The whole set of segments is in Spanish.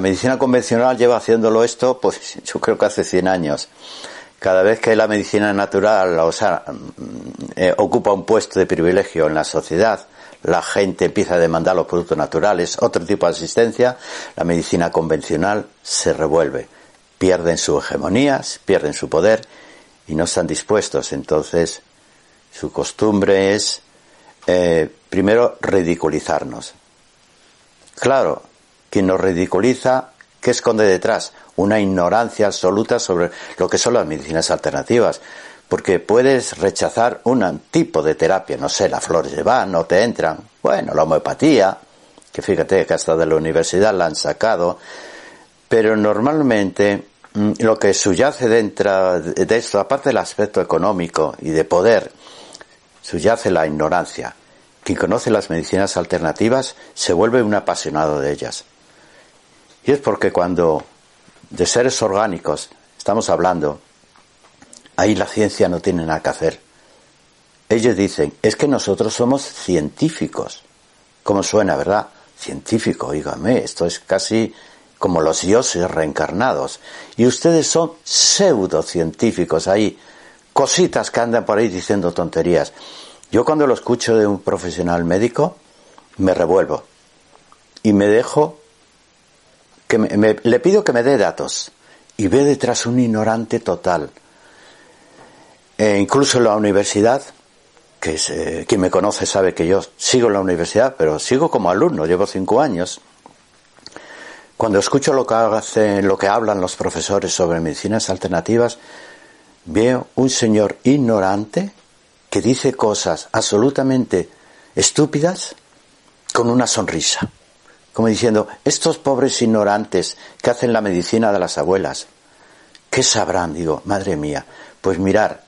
La medicina convencional lleva haciéndolo esto, pues yo creo que hace 100 años. Cada vez que la medicina natural, o sea, eh, ocupa un puesto de privilegio en la sociedad, la gente empieza a demandar los productos naturales, otro tipo de asistencia, la medicina convencional se revuelve. Pierden su hegemonía, pierden su poder y no están dispuestos. Entonces, su costumbre es, eh, primero, ridiculizarnos. Claro, quien nos ridiculiza, ¿qué esconde detrás? Una ignorancia absoluta sobre lo que son las medicinas alternativas porque puedes rechazar un tipo de terapia, no sé, las flores de van, no te entran, bueno, la homeopatía, que fíjate que hasta de la universidad la han sacado, pero normalmente mm, lo que subyace dentro de esto, aparte del aspecto económico y de poder, subyace la ignorancia. Quien conoce las medicinas alternativas se vuelve un apasionado de ellas. Y es porque cuando de seres orgánicos estamos hablando, Ahí la ciencia no tiene nada que hacer. Ellos dicen, es que nosotros somos científicos. ¿Cómo suena, verdad? Científico, oígame, esto es casi como los dioses reencarnados. Y ustedes son pseudocientíficos, ahí, cositas que andan por ahí diciendo tonterías. Yo cuando lo escucho de un profesional médico, me revuelvo. Y me dejo, que le pido que me dé datos. Y ve detrás un ignorante total e incluso en la universidad, que es, eh, quien me conoce sabe que yo sigo en la universidad, pero sigo como alumno, llevo cinco años. Cuando escucho lo que hacen, lo que hablan los profesores sobre medicinas alternativas, veo un señor ignorante que dice cosas absolutamente estúpidas con una sonrisa, como diciendo, estos pobres ignorantes que hacen la medicina de las abuelas, ¿qué sabrán? Digo, madre mía, pues mirar,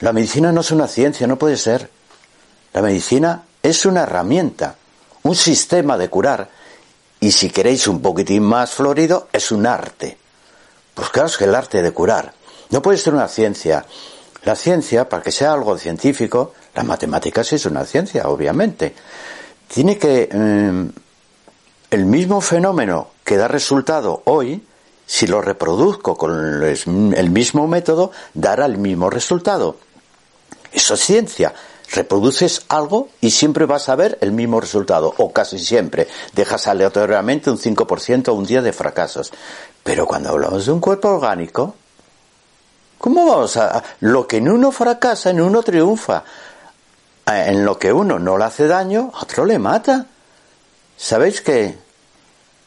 la medicina no es una ciencia, no puede ser. La medicina es una herramienta, un sistema de curar. Y si queréis un poquitín más florido, es un arte. Pues claro, es que el arte de curar. No puede ser una ciencia. La ciencia, para que sea algo científico, la matemática sí es una ciencia, obviamente. Tiene que... Eh, el mismo fenómeno que da resultado hoy, si lo reproduzco con el mismo método, dará el mismo resultado. Eso es ciencia. Reproduces algo y siempre vas a ver el mismo resultado, o casi siempre. Dejas aleatoriamente un 5% o un día de fracasos. Pero cuando hablamos de un cuerpo orgánico, ¿cómo vamos a...? Lo que en uno fracasa, en uno triunfa. En lo que uno no le hace daño, otro le mata. ¿Sabéis que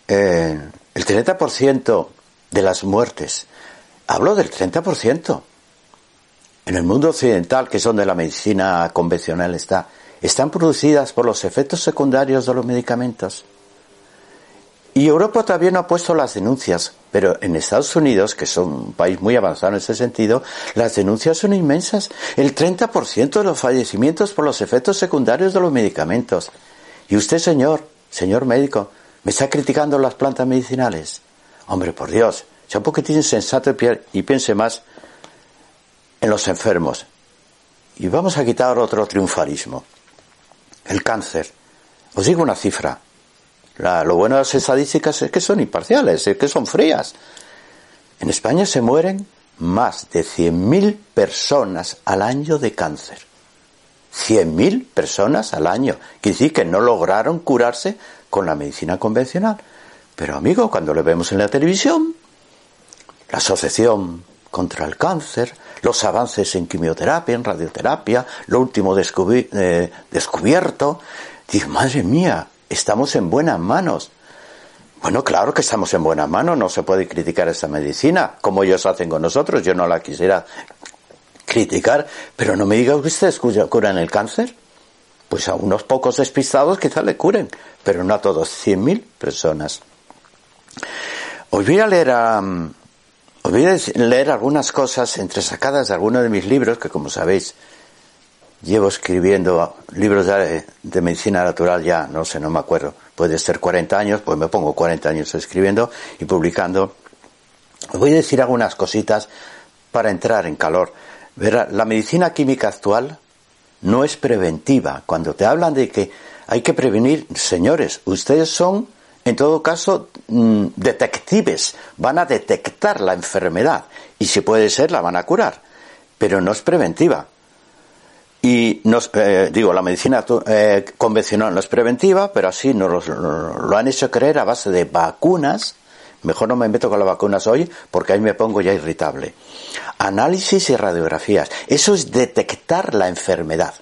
eh, el 30% de las muertes, hablo del 30%, en el mundo occidental, que es donde la medicina convencional está, están producidas por los efectos secundarios de los medicamentos. Y Europa todavía no ha puesto las denuncias, pero en Estados Unidos, que es un país muy avanzado en ese sentido, las denuncias son inmensas. El 30% de los fallecimientos por los efectos secundarios de los medicamentos. Y usted, señor, señor médico, me está criticando las plantas medicinales. Hombre, por Dios, sea un poquitín sensato y piense más en los enfermos. Y vamos a quitar otro triunfalismo. El cáncer. Os digo una cifra. lo bueno de las estadísticas es que son imparciales, es que son frías. En España se mueren más de 100.000 personas al año de cáncer. 100.000 personas al año. Quiere decir que no lograron curarse con la medicina convencional. Pero amigo, cuando lo vemos en la televisión, la Asociación contra el Cáncer, los avances en quimioterapia, en radioterapia, lo último eh, descubierto. Digo, madre mía, estamos en buenas manos. Bueno, claro que estamos en buenas manos, no se puede criticar esta medicina, como ellos hacen con nosotros, yo no la quisiera criticar, pero no me diga que ustedes curan el cáncer. Pues a unos pocos despistados quizás le curen, pero no a todos, 100.000 personas. Os voy a leer a, voy a leer algunas cosas entresacadas de algunos de mis libros, que como sabéis, llevo escribiendo libros de, medicina natural ya, no sé, no me acuerdo, puede ser 40 años, pues me pongo 40 años escribiendo y publicando. Os voy a decir algunas cositas para entrar en calor. Verá, la medicina química actual no es preventiva. Cuando te hablan de que hay que prevenir, señores, ustedes son en todo caso, mm, detectives, van a detectar la enfermedad y si puede ser la van a curar, pero no es preventiva. Y nos, eh, digo, la medicina eh, convencional no es preventiva, pero así lo, han hecho creer a base de vacunas. Mejor no me meto con las vacunas hoy porque ahí me pongo ya irritable. Análisis y radiografías. Eso es detectar la enfermedad.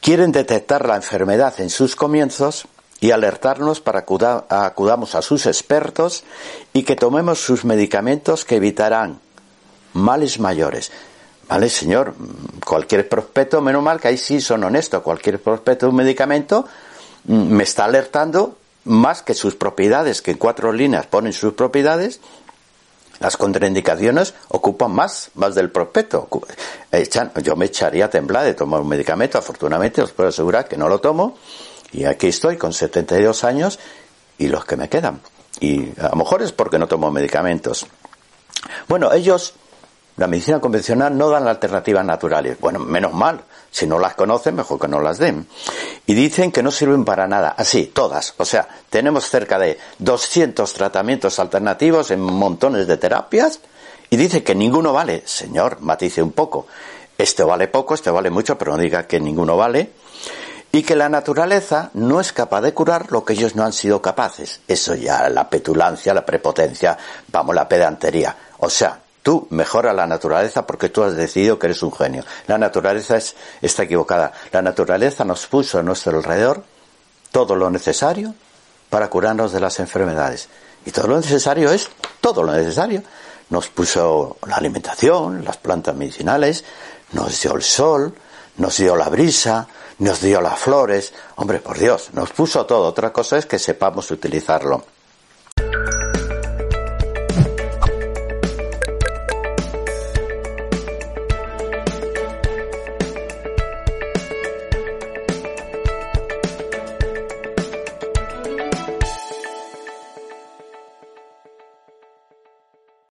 Quieren detectar la enfermedad en sus comienzos y alertarnos para que acudamos a sus expertos y que tomemos sus medicamentos que evitarán males mayores. Vale, señor, cualquier prospecto, menos mal que ahí sí son honestos, cualquier prospecto de un medicamento mm, me está alertando más que sus propiedades, que en cuatro líneas ponen sus propiedades, las contraindicaciones ocupan más, más del prospecto. yo me echaría a temblar de tomar un medicamento, afortunadamente os puedo asegurar que no lo tomo, y aquí estoy con 72 años y los que me quedan. Y a lo mejor es porque no tomo medicamentos. Bueno, ellos la medicina convencional no dan alternativas naturales. Bueno, menos mal. Si no las conocen, mejor que no las den. Y dicen que no sirven para nada. Así, todas. O sea, tenemos cerca de 200 tratamientos alternativos en montones de terapias y dice que ninguno vale. Señor, matice un poco. Este vale poco, este vale mucho, pero no diga que ninguno vale. Y que la naturaleza no es capaz de curar lo que ellos no han sido capaces. Eso ya, la petulancia, la prepotencia, vamos, la pedantería. O sea, Tú mejora la naturaleza porque tú has decidido que eres un genio. La naturaleza es, está equivocada. La naturaleza nos puso a nuestro alrededor todo lo necesario para curarnos de las enfermedades. Y todo lo necesario es todo lo necesario. Nos puso la alimentación, las plantas medicinales, nos dio el sol, nos dio la brisa, nos dio las flores. Hombre, por Dios, nos puso todo. Otra cosa es que sepamos utilizarlo.